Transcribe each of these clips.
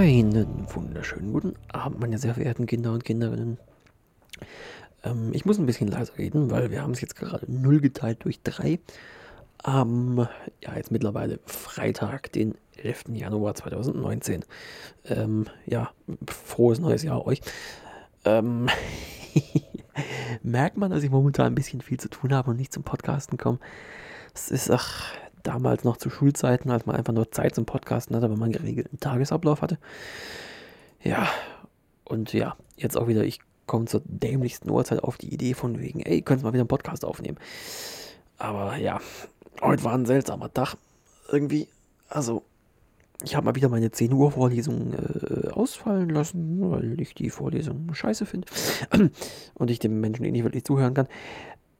Einen wunderschönen guten Abend, meine sehr verehrten Kinder und Kinderinnen. Ähm, ich muss ein bisschen leiser reden, weil wir haben es jetzt gerade null geteilt durch drei. Am, ja, jetzt mittlerweile Freitag, den 11. Januar 2019. Ähm, ja, frohes neues Jahr euch. Ähm, merkt man, dass ich momentan ein bisschen viel zu tun habe und nicht zum Podcasten komme. Es ist, ach, damals noch zu Schulzeiten, als man einfach nur Zeit zum Podcasten hatte, wenn man geregelten Tagesablauf hatte. Ja, und ja, jetzt auch wieder, ich komme zur dämlichsten Uhrzeit auf die Idee von wegen, ey, könntest mal wieder einen Podcast aufnehmen. Aber ja, heute war ein seltsamer Tag. Irgendwie, also, ich habe mal wieder meine 10 Uhr Vorlesung äh, ausfallen lassen, weil ich die Vorlesung scheiße finde und ich dem Menschen eh nicht wirklich zuhören kann.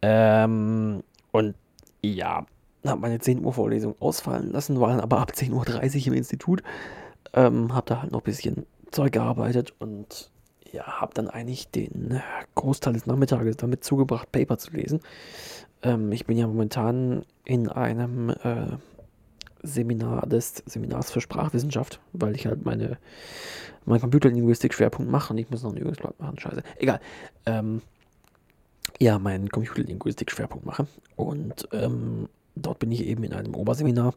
Ähm, und ja, habe meine 10 Uhr Vorlesung ausfallen lassen, war dann aber ab 10.30 Uhr im Institut, ähm, habe da halt noch ein bisschen Zeug gearbeitet und ja, habe dann eigentlich den Großteil des Nachmittages damit zugebracht, Paper zu lesen. Ähm, ich bin ja momentan in einem äh, Seminar des Seminars für Sprachwissenschaft, weil ich halt meine mein Computerlinguistik-Schwerpunkt mache und ich muss noch ein Übungsblatt machen, scheiße. Egal. Ähm, ja, meinen Computerlinguistik-Schwerpunkt mache. Und ähm, dort bin ich eben in einem Oberseminar,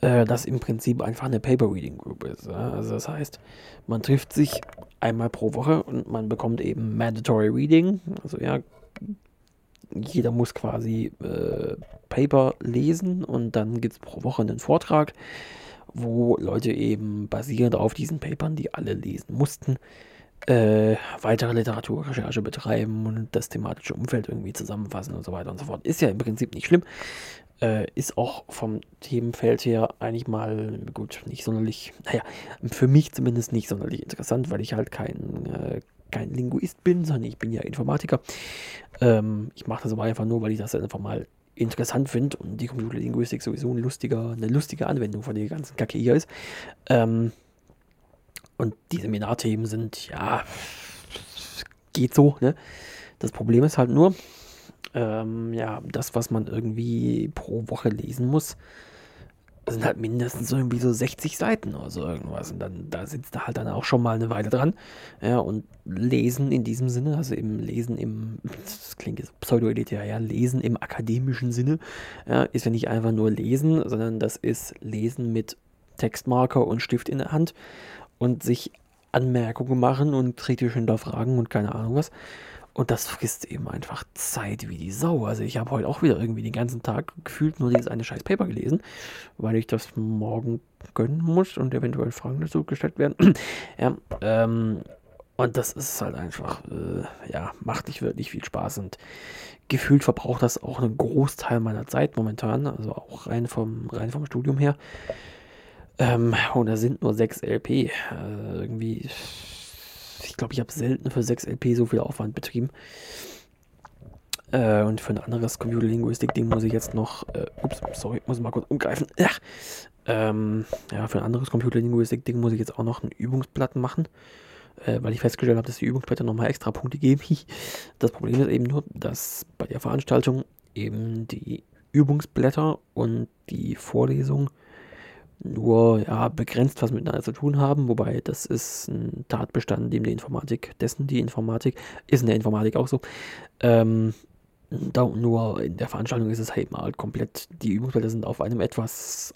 äh, das im Prinzip einfach eine Paper Reading Group ist. Ja? Also das heißt, man trifft sich einmal pro Woche und man bekommt eben Mandatory Reading. Also ja, jeder muss quasi äh, Paper lesen und dann gibt es pro Woche einen Vortrag, wo Leute eben basierend auf diesen Papern, die alle lesen mussten, äh, weitere Literaturrecherche betreiben und das thematische Umfeld irgendwie zusammenfassen und so weiter und so fort. Ist ja im Prinzip nicht schlimm. Äh, ist auch vom Themenfeld her eigentlich mal gut, nicht sonderlich, naja, für mich zumindest nicht sonderlich interessant, weil ich halt kein, äh, kein Linguist bin, sondern ich bin ja Informatiker. Ähm, ich mache das aber einfach nur, weil ich das einfach mal interessant finde und die Computerlinguistik sowieso ein lustiger, eine lustige Anwendung von der ganzen Kacke hier ist. Ähm, und die Seminarthemen sind, ja, geht so, ne? Das Problem ist halt nur, ähm, ja, das, was man irgendwie pro Woche lesen muss, sind halt mindestens irgendwie so 60 Seiten oder so irgendwas. Und dann, da sitzt da halt dann auch schon mal eine Weile dran. Ja, und lesen in diesem Sinne, also im Lesen im, das klingt jetzt pseudo-elitär, ja, lesen im akademischen Sinne, ja, ist ja nicht einfach nur lesen, sondern das ist Lesen mit Textmarker und Stift in der Hand und sich Anmerkungen machen und kritisch hinterfragen und keine Ahnung was. Und das frisst eben einfach Zeit wie die Sau. Also ich habe heute auch wieder irgendwie den ganzen Tag gefühlt nur dieses eine scheiß Paper gelesen, weil ich das morgen gönnen muss und eventuell Fragen dazu gestellt werden. ja, ähm, und das ist halt einfach, äh, ja, macht nicht wirklich viel Spaß und gefühlt verbraucht das auch einen Großteil meiner Zeit momentan, also auch rein vom, rein vom Studium her. Ähm, und da sind nur sechs LP. Äh, irgendwie ich glaube, ich habe selten für 6 LP so viel Aufwand betrieben. Äh, und für ein anderes Computerlinguistik-Ding muss ich jetzt noch, äh, ups, sorry, muss mal kurz umgreifen. Ja, ähm, ja für ein anderes Computerlinguistik-Ding muss ich jetzt auch noch ein Übungsblatt machen, äh, weil ich festgestellt habe, dass die Übungsblätter nochmal extra Punkte geben. das Problem ist eben nur, dass bei der Veranstaltung eben die Übungsblätter und die Vorlesung nur ja, begrenzt was miteinander zu tun haben, wobei das ist ein Tatbestand, dem die Informatik, dessen die Informatik, ist in der Informatik auch so. Ähm, da, nur in der Veranstaltung ist es halt mal komplett, die Übungsfelder sind auf einem etwas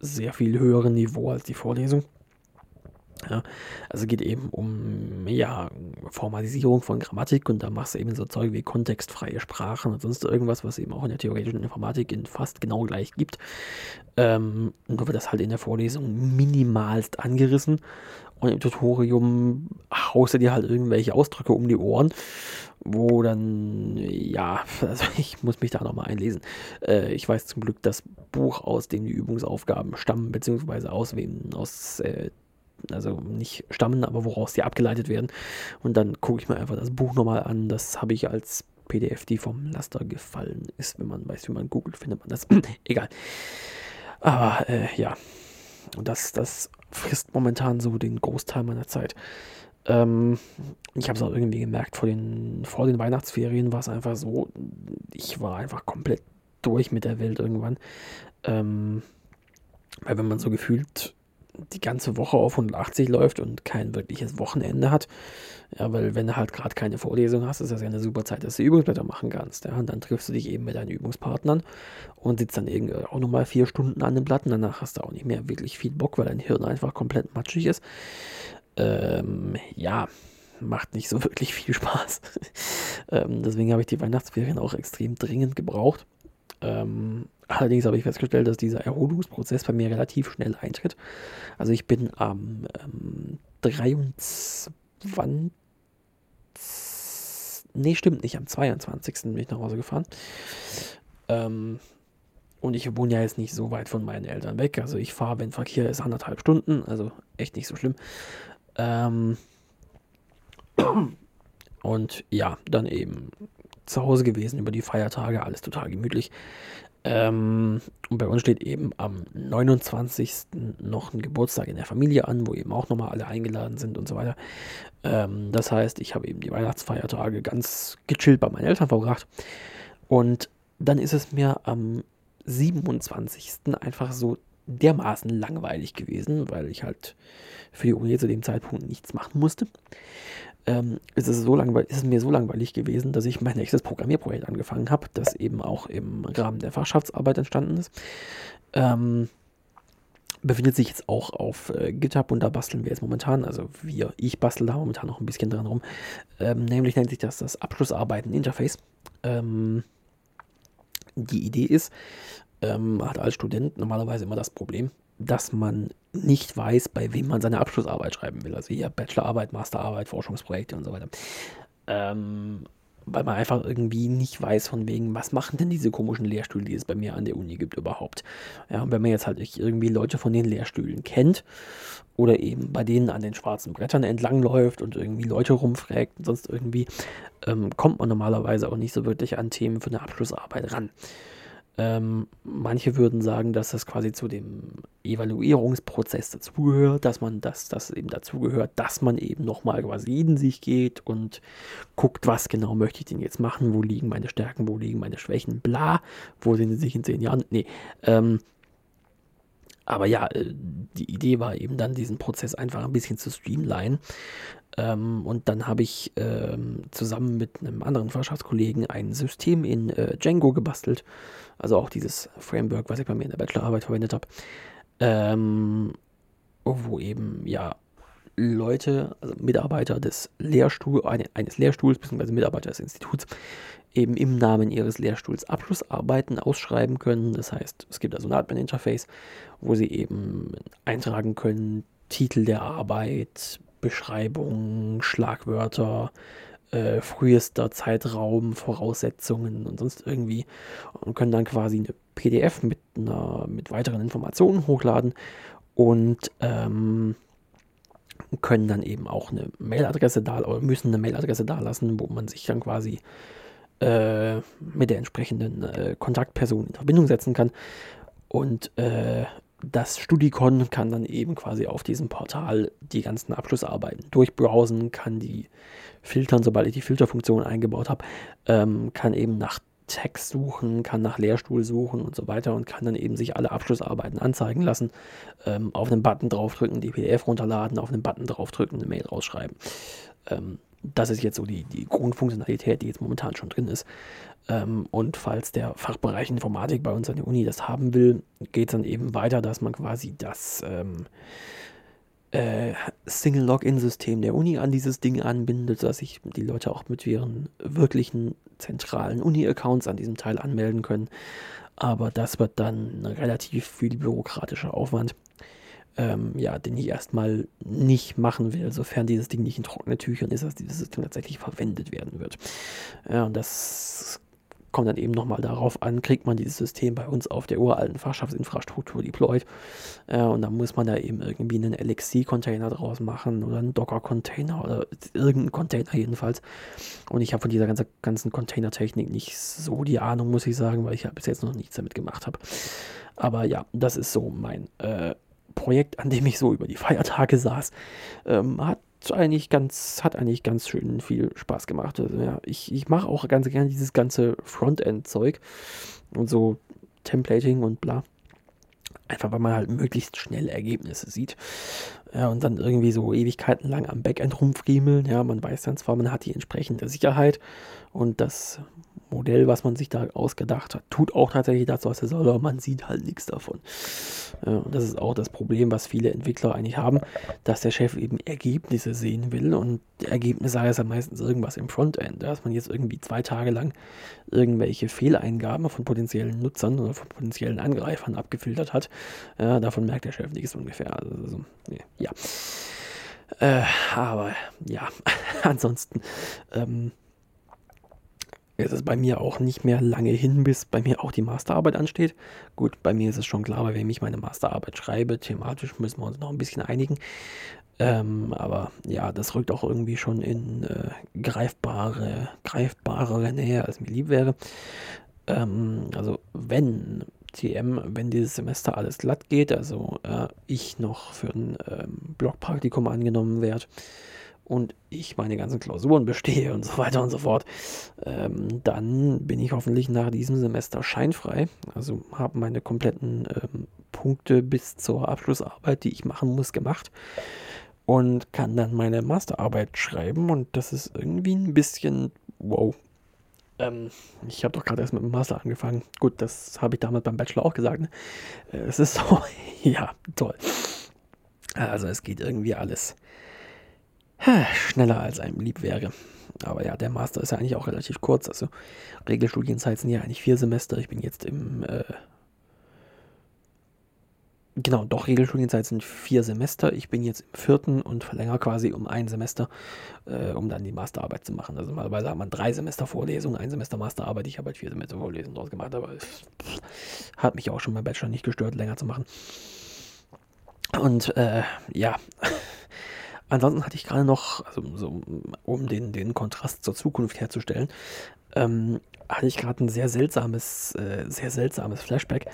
sehr viel höheren Niveau als die Vorlesung. Ja, also geht eben um ja, Formalisierung von Grammatik und da machst du eben so Zeug wie kontextfreie Sprachen und sonst irgendwas, was eben auch in der theoretischen Informatik in fast genau gleich gibt. Ähm, nur wird das halt in der Vorlesung minimalst angerissen und im Tutorium haust du dir halt irgendwelche Ausdrücke um die Ohren, wo dann, ja, also ich muss mich da nochmal einlesen. Äh, ich weiß zum Glück das Buch, aus dem die Übungsaufgaben stammen, beziehungsweise aus wem, aus äh, also nicht stammen, aber woraus die abgeleitet werden. Und dann gucke ich mir einfach das Buch nochmal an. Das habe ich als PDF, die vom Laster gefallen ist. Wenn man weiß, wie man googelt, findet man das. Egal. Aber äh, ja, und das, das frisst momentan so den Großteil meiner Zeit. Ähm, ich habe es auch irgendwie gemerkt, vor den, vor den Weihnachtsferien war es einfach so, ich war einfach komplett durch mit der Welt irgendwann. Ähm, weil wenn man so gefühlt die ganze Woche auf 180 läuft und kein wirkliches Wochenende hat. Ja, weil wenn du halt gerade keine Vorlesung hast, ist das ja eine super Zeit, dass du Übungsblätter machen kannst. Ja, und dann triffst du dich eben mit deinen Übungspartnern und sitzt dann irgendwie auch nochmal vier Stunden an den Platten. Danach hast du auch nicht mehr wirklich viel Bock, weil dein Hirn einfach komplett matschig ist. Ähm, ja, macht nicht so wirklich viel Spaß. ähm, deswegen habe ich die Weihnachtsferien auch extrem dringend gebraucht. Ähm, allerdings habe ich festgestellt, dass dieser Erholungsprozess bei mir relativ schnell eintritt. Also ich bin am ähm, 23. Nee, stimmt nicht. Am 22. bin ich nach Hause gefahren. Ähm, und ich wohne ja jetzt nicht so weit von meinen Eltern weg. Also ich fahre, wenn Verkehr ist, anderthalb Stunden. Also echt nicht so schlimm. Ähm, und ja, dann eben zu Hause gewesen über die Feiertage, alles total gemütlich. Ähm, und bei uns steht eben am 29. noch ein Geburtstag in der Familie an, wo eben auch nochmal alle eingeladen sind und so weiter. Ähm, das heißt, ich habe eben die Weihnachtsfeiertage ganz gechillt bei meinen Eltern verbracht. Und dann ist es mir am 27. einfach so dermaßen langweilig gewesen, weil ich halt für die Uni zu dem Zeitpunkt nichts machen musste ähm, ist, es so ist es mir so langweilig gewesen, dass ich mein nächstes Programmierprojekt angefangen habe, das eben auch im Rahmen der Fachschaftsarbeit entstanden ist. Ähm, befindet sich jetzt auch auf äh, GitHub und da basteln wir jetzt momentan, also wir, ich bastel da momentan noch ein bisschen dran rum. Ähm, nämlich nennt sich das das Abschlussarbeiten-Interface. Ähm, die Idee ist, ähm, hat als Student normalerweise immer das Problem, dass man nicht weiß, bei wem man seine Abschlussarbeit schreiben will. Also hier Bachelorarbeit, Masterarbeit, Forschungsprojekte und so weiter. Ähm, weil man einfach irgendwie nicht weiß, von wegen, was machen denn diese komischen Lehrstühle, die es bei mir an der Uni gibt, überhaupt. Ja, und wenn man jetzt halt irgendwie Leute von den Lehrstühlen kennt oder eben bei denen an den schwarzen Brettern entlangläuft und irgendwie Leute rumfragt und sonst irgendwie, ähm, kommt man normalerweise auch nicht so wirklich an Themen für eine Abschlussarbeit ran. Ähm, manche würden sagen, dass das quasi zu dem Evaluierungsprozess dazugehört, dass man das, das eben dazugehört, dass man eben nochmal quasi in sich geht und guckt, was genau möchte ich denn jetzt machen, wo liegen meine Stärken, wo liegen meine Schwächen, bla, wo sind sie sich in zehn Jahren? Nee, ähm, aber ja, äh, die Idee war eben dann, diesen Prozess einfach ein bisschen zu streamline. Ähm, und dann habe ich ähm, zusammen mit einem anderen Fachschaftskollegen ein System in äh, Django gebastelt. Also auch dieses Framework, was ich bei mir in der Bachelorarbeit verwendet habe. Ähm, wo eben, ja, Leute, also Mitarbeiter des Lehrstuhls, eines Lehrstuhls, beziehungsweise Mitarbeiter des Instituts, eben im Namen ihres Lehrstuhls Abschlussarbeiten ausschreiben können. Das heißt, es gibt also ein Admin-Interface, wo sie eben eintragen können, Titel der Arbeit, Beschreibung, Schlagwörter, äh, frühester Zeitraum, Voraussetzungen und sonst irgendwie und können dann quasi eine PDF mit, einer, mit weiteren Informationen hochladen und ähm, können dann eben auch eine Mailadresse da oder müssen eine Mailadresse da lassen, wo man sich dann quasi äh, mit der entsprechenden äh, Kontaktperson in Verbindung setzen kann. Und äh, das Studicon kann dann eben quasi auf diesem Portal die ganzen Abschlussarbeiten durchbrowsen, kann die filtern, sobald ich die Filterfunktion eingebaut habe, ähm, kann eben nach Text suchen, kann nach Lehrstuhl suchen und so weiter und kann dann eben sich alle Abschlussarbeiten anzeigen lassen, ähm, auf einen Button draufdrücken, die PDF runterladen, auf einen Button draufdrücken, eine Mail rausschreiben. Ähm, das ist jetzt so die, die Grundfunktionalität, die jetzt momentan schon drin ist. Ähm, und falls der Fachbereich Informatik bei uns an der Uni das haben will, geht es dann eben weiter, dass man quasi das ähm, äh, Single-Login-System der Uni an dieses Ding anbindet, dass sich die Leute auch mit ihren wirklichen zentralen Uni-Accounts an diesem Teil anmelden können. Aber das wird dann relativ viel bürokratischer Aufwand ähm, ja, den ich erstmal nicht machen will, sofern dieses Ding nicht in trockene Tüchern ist, dass dieses System tatsächlich verwendet werden wird. Ja, und das kommt dann eben nochmal darauf an, kriegt man dieses System bei uns auf der uralten Fachschaftsinfrastruktur deployed. Äh, und dann muss man da eben irgendwie einen LXC-Container draus machen oder einen Docker-Container oder irgendeinen Container jedenfalls. Und ich habe von dieser ganzen, ganzen Container-Technik nicht so die Ahnung, muss ich sagen, weil ich ja bis jetzt noch nichts damit gemacht habe. Aber ja, das ist so mein äh, Projekt, an dem ich so über die Feiertage saß, ähm, hat eigentlich ganz, hat eigentlich ganz schön viel Spaß gemacht. Also, ja, ich, ich mache auch ganz gerne dieses ganze Frontend-Zeug und so Templating und bla. Einfach weil man halt möglichst schnell Ergebnisse sieht. Ja, und dann irgendwie so Ewigkeiten lang am Backend rumfriemeln. Ja, man weiß dann zwar, man hat die entsprechende Sicherheit und das Modell, was man sich da ausgedacht hat, tut auch tatsächlich das, was er soll, aber man sieht halt nichts davon. Und das ist auch das Problem, was viele Entwickler eigentlich haben, dass der Chef eben Ergebnisse sehen will und Ergebnisse heißt ja meistens irgendwas im Frontend, dass man jetzt irgendwie zwei Tage lang irgendwelche Fehleingaben von potenziellen Nutzern oder von potenziellen Angreifern abgefiltert hat. Davon merkt der Chef nichts ungefähr. Also, ja. Äh, aber ja, ansonsten ähm, es ist bei mir auch nicht mehr lange hin, bis bei mir auch die Masterarbeit ansteht. Gut, bei mir ist es schon klar, bei wem ich meine Masterarbeit schreibe. Thematisch müssen wir uns noch ein bisschen einigen. Ähm, aber ja, das rückt auch irgendwie schon in äh, greifbare, greifbarere Nähe, als mir lieb wäre. Ähm, also wenn TM, wenn dieses Semester alles glatt geht, also äh, ich noch für ein ähm, Blogpraktikum angenommen werde, und ich meine ganzen Klausuren bestehe und so weiter und so fort, ähm, dann bin ich hoffentlich nach diesem Semester scheinfrei. Also habe meine kompletten ähm, Punkte bis zur Abschlussarbeit, die ich machen muss, gemacht und kann dann meine Masterarbeit schreiben und das ist irgendwie ein bisschen wow. Ähm, ich habe doch gerade erst mit dem Master angefangen. Gut, das habe ich damals beim Bachelor auch gesagt. Ne? Äh, es ist so, ja, toll. Also es geht irgendwie alles schneller als einem lieb wäre. Aber ja, der Master ist ja eigentlich auch relativ kurz. Also Regelstudienzeit sind ja eigentlich vier Semester. Ich bin jetzt im äh, Genau, doch, Regelstudienzeit sind vier Semester. Ich bin jetzt im vierten und verlängere quasi um ein Semester, äh, um dann die Masterarbeit zu machen. Also normalerweise hat man drei Semester Vorlesung, ein Semester Masterarbeit. Ich habe halt vier Semester Vorlesungen draus gemacht, aber es hat mich auch schon beim Bachelor nicht gestört, länger zu machen. Und äh, ja, Ansonsten hatte ich gerade noch, also so, um den, den Kontrast zur Zukunft herzustellen, ähm, hatte ich gerade ein sehr seltsames, äh, sehr seltsames Flashback.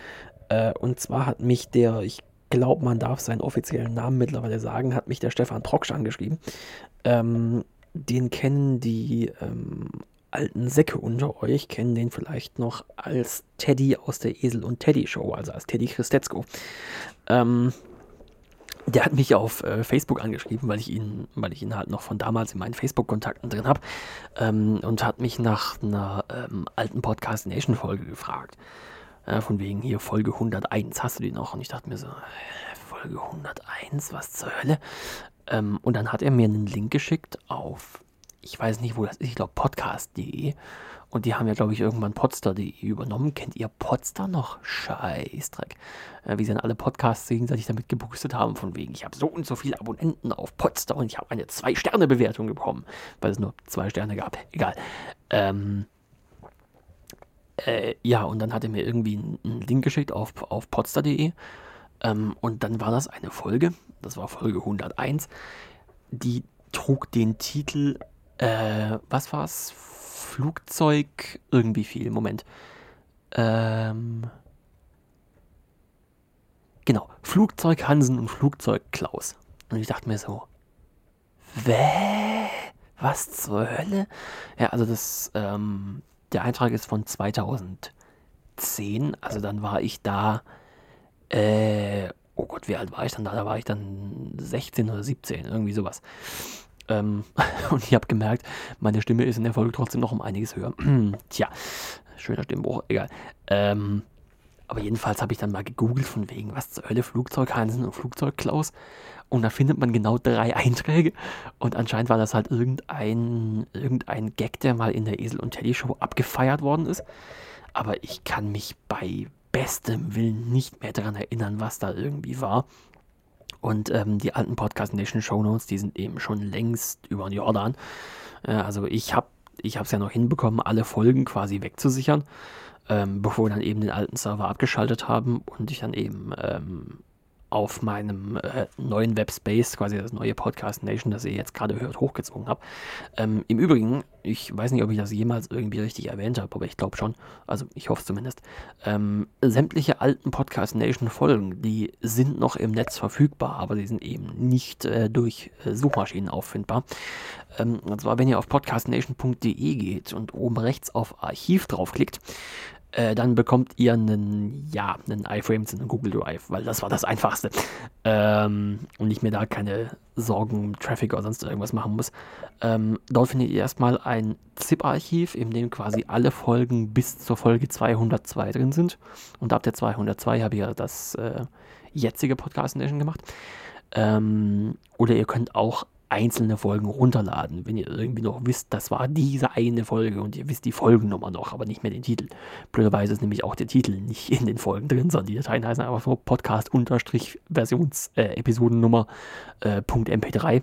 Äh, und zwar hat mich der, ich glaube, man darf seinen offiziellen Namen mittlerweile sagen, hat mich der Stefan Proksch angeschrieben. Ähm, den kennen die ähm, alten Säcke unter euch, kennen den vielleicht noch als Teddy aus der Esel und Teddy Show, also als Teddy Christetzko. Ähm, der hat mich auf äh, Facebook angeschrieben, weil ich ihn, weil ich ihn halt noch von damals in meinen Facebook-Kontakten drin habe ähm, und hat mich nach einer ähm, alten Podcast Nation Folge gefragt. Äh, von wegen hier Folge 101, hast du die noch? Und ich dachte mir so, äh, Folge 101, was zur Hölle? Ähm, und dann hat er mir einen Link geschickt auf, ich weiß nicht, wo das ist, ich glaube podcast.de und die haben ja, glaube ich, irgendwann Podster.de übernommen. Kennt ihr Podster noch? Scheißdreck. Äh, wie sie dann alle Podcasts gegenseitig damit geboostet haben, von wegen, ich habe so und so viele Abonnenten auf Podster und ich habe eine Zwei-Sterne-Bewertung bekommen, weil es nur zwei Sterne gab. Egal. Ähm, äh, ja, und dann hat er mir irgendwie einen Link geschickt auf, auf podster.de. Ähm, und dann war das eine Folge, das war Folge 101, die trug den Titel, äh, was war's? Flugzeug irgendwie viel. Moment. Ähm, genau. Flugzeug Hansen und Flugzeug Klaus. Und ich dachte mir so, Wä? Was zur Hölle? Ja, also das, ähm, der Eintrag ist von 2010. Also dann war ich da, äh, oh Gott, wie alt war ich dann da? Da war ich dann 16 oder 17, irgendwie sowas. Ähm, und ich habe gemerkt, meine Stimme ist in der Folge trotzdem noch um einiges höher. Tja, schöner Stimmbruch, egal. Ähm, aber jedenfalls habe ich dann mal gegoogelt von wegen, was zur Hölle Flugzeug Hansen und Flugzeug Klaus. Und da findet man genau drei Einträge. Und anscheinend war das halt irgendein, irgendein Gag, der mal in der Esel und Teddy Show abgefeiert worden ist. Aber ich kann mich bei bestem Willen nicht mehr daran erinnern, was da irgendwie war. Und ähm, die alten Podcast Nation Show Notes, die sind eben schon längst über den Jordan. Äh, also ich habe ich es ja noch hinbekommen, alle Folgen quasi wegzusichern, ähm, bevor wir dann eben den alten Server abgeschaltet haben und ich dann eben ähm, auf meinem äh, neuen Webspace, quasi das neue Podcast Nation, das ihr jetzt gerade hört, hochgezogen habe. Ähm, Im Übrigen, ich weiß nicht, ob ich das jemals irgendwie richtig erwähnt habe, aber ich glaube schon, also ich hoffe zumindest, ähm, sämtliche alten Podcast Nation Folgen, die sind noch im Netz verfügbar, aber sie sind eben nicht äh, durch äh, Suchmaschinen auffindbar. Ähm, und zwar, wenn ihr auf podcastnation.de geht und oben rechts auf Archiv draufklickt, äh, dann bekommt ihr einen, ja, einen iFrames und einen Google Drive, weil das war das Einfachste. Ähm, und ich mir da keine Sorgen, Traffic oder sonst irgendwas machen muss. Ähm, dort findet ihr erstmal ein ZIP-Archiv, in dem quasi alle Folgen bis zur Folge 202 drin sind. Und ab der 202 habe ich ja das äh, jetzige Podcast Nation gemacht. Ähm, oder ihr könnt auch einzelne Folgen runterladen, wenn ihr irgendwie noch wisst, das war diese eine Folge und ihr wisst die Folgennummer noch, aber nicht mehr den Titel. Blöderweise ist nämlich auch der Titel nicht in den Folgen drin, sondern die Dateien heißen einfach nur Podcast-Versions-Episodennummer äh, .mp3.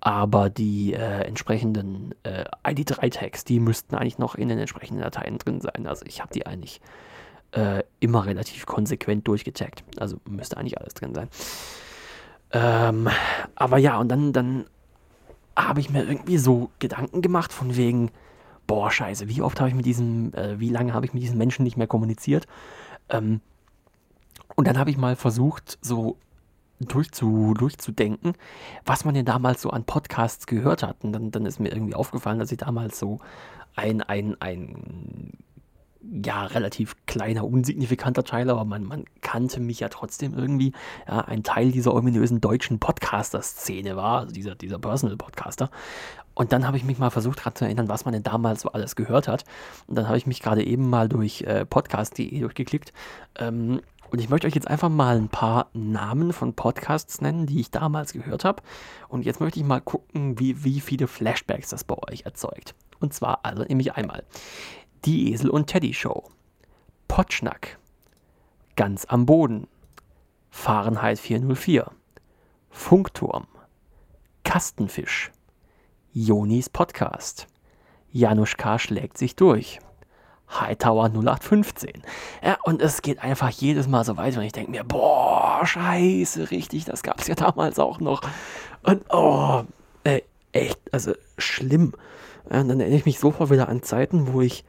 Aber die äh, entsprechenden äh, ID3-Tags, die müssten eigentlich noch in den entsprechenden Dateien drin sein. Also ich habe die eigentlich äh, immer relativ konsequent durchgetaggt. Also müsste eigentlich alles drin sein. Ähm, aber ja, und dann, dann habe ich mir irgendwie so Gedanken gemacht von wegen, boah, scheiße, wie oft habe ich mit diesem, äh, wie lange habe ich mit diesen Menschen nicht mehr kommuniziert? Ähm, und dann habe ich mal versucht, so durchzu, durchzudenken, was man denn damals so an Podcasts gehört hat. Und dann, dann ist mir irgendwie aufgefallen, dass ich damals so ein, ein, ein ja, relativ kleiner, unsignifikanter Teil, aber man, man kannte mich ja trotzdem irgendwie. Ja, ein Teil dieser ominösen deutschen Podcaster-Szene war, also dieser, dieser Personal-Podcaster. Und dann habe ich mich mal versucht daran zu erinnern, was man denn damals so alles gehört hat. Und dann habe ich mich gerade eben mal durch äh, podcast.de durchgeklickt. Ähm, und ich möchte euch jetzt einfach mal ein paar Namen von Podcasts nennen, die ich damals gehört habe. Und jetzt möchte ich mal gucken, wie, wie viele Flashbacks das bei euch erzeugt. Und zwar also nämlich einmal die Esel und Teddy Show. Potschnack. Ganz am Boden. Fahrenheit 404. Funkturm. Kastenfisch. Jonis Podcast. Janusz K. schlägt sich durch. Hightower 0815. Ja, und es geht einfach jedes Mal so weiter und ich denke mir, boah, scheiße, richtig, das gab es ja damals auch noch. Und oh, ey, echt, also schlimm. Und dann erinnere ich mich sofort wieder an Zeiten, wo ich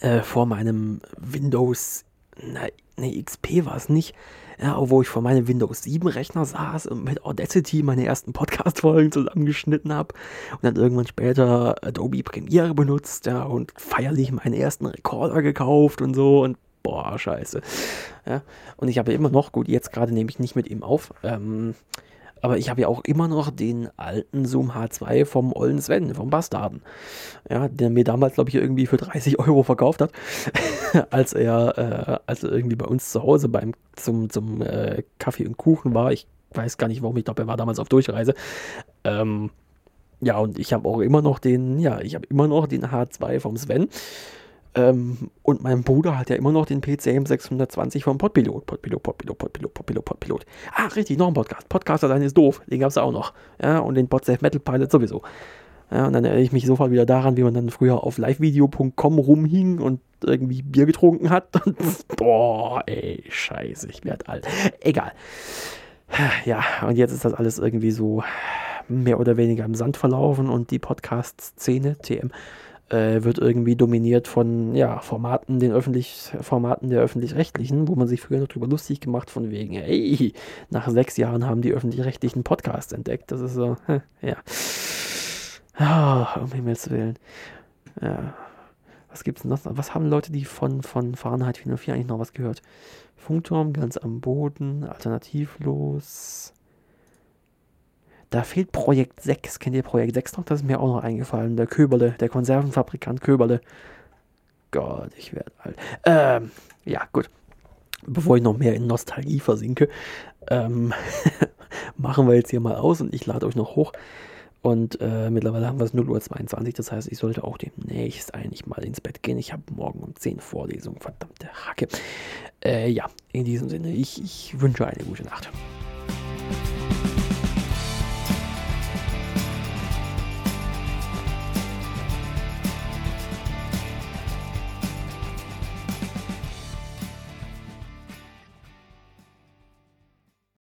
äh, vor meinem Windows, na, ne, XP war es nicht, ja, wo ich vor meinem Windows 7 Rechner saß und mit Audacity meine ersten Podcast-Folgen zusammengeschnitten habe und dann irgendwann später Adobe Premiere benutzt, ja, und feierlich meinen ersten Recorder gekauft und so und boah, scheiße. Ja, und ich habe immer noch, gut, jetzt gerade nehme ich nicht mit ihm auf, ähm, aber ich habe ja auch immer noch den alten Zoom H2 vom Ollen Sven, vom Bastarden. Ja, der mir damals, glaube ich, irgendwie für 30 Euro verkauft hat, als er, äh, als er irgendwie bei uns zu Hause beim, zum, zum äh, Kaffee und Kuchen war. Ich weiß gar nicht warum, ich glaube, er war damals auf Durchreise. Ähm, ja, und ich habe auch immer noch den, ja, ich habe immer noch den H2 vom Sven. Ähm, und mein Bruder hat ja immer noch den PCM 620 vom Podpilot. Podpilot, Podpilot, Podpilot, Podpilot, Podpilot. Ah, richtig, noch ein Podcast. Podcaster sein ist doof. Den gab es auch noch. Ja, und den Podsafe Metal Pilot sowieso. Ja, und dann erinnere ich mich sofort wieder daran, wie man dann früher auf livevideo.com rumhing und irgendwie Bier getrunken hat. Und, boah, ey, scheiße, ich werde alt. Egal. Ja, und jetzt ist das alles irgendwie so mehr oder weniger im Sand verlaufen und die Podcast-Szene, TM, äh, wird irgendwie dominiert von ja, Formaten, den öffentlich, Formaten der öffentlich-rechtlichen, wo man sich früher noch drüber lustig gemacht von wegen, ey, nach sechs Jahren haben die öffentlich-rechtlichen Podcasts entdeckt. Das ist so, ja. Oh, um Himmels Willen. Ja. Was gibt's denn noch? Was haben Leute, die von, von Fahrenheit 404 eigentlich noch was gehört? Funkturm ganz am Boden, alternativlos. Da fehlt Projekt 6. Kennt ihr Projekt 6 noch? Das ist mir auch noch eingefallen. Der Köberle, der Konservenfabrikant Köberle. Gott, ich werde alt. Ähm, ja, gut. Bevor ich noch mehr in Nostalgie versinke, ähm, machen wir jetzt hier mal aus und ich lade euch noch hoch. Und äh, mittlerweile haben wir es 0.22 Uhr, das heißt, ich sollte auch demnächst eigentlich mal ins Bett gehen. Ich habe morgen um 10 Vorlesungen, verdammte Hacke. Äh, ja, in diesem Sinne, ich, ich wünsche eine gute Nacht.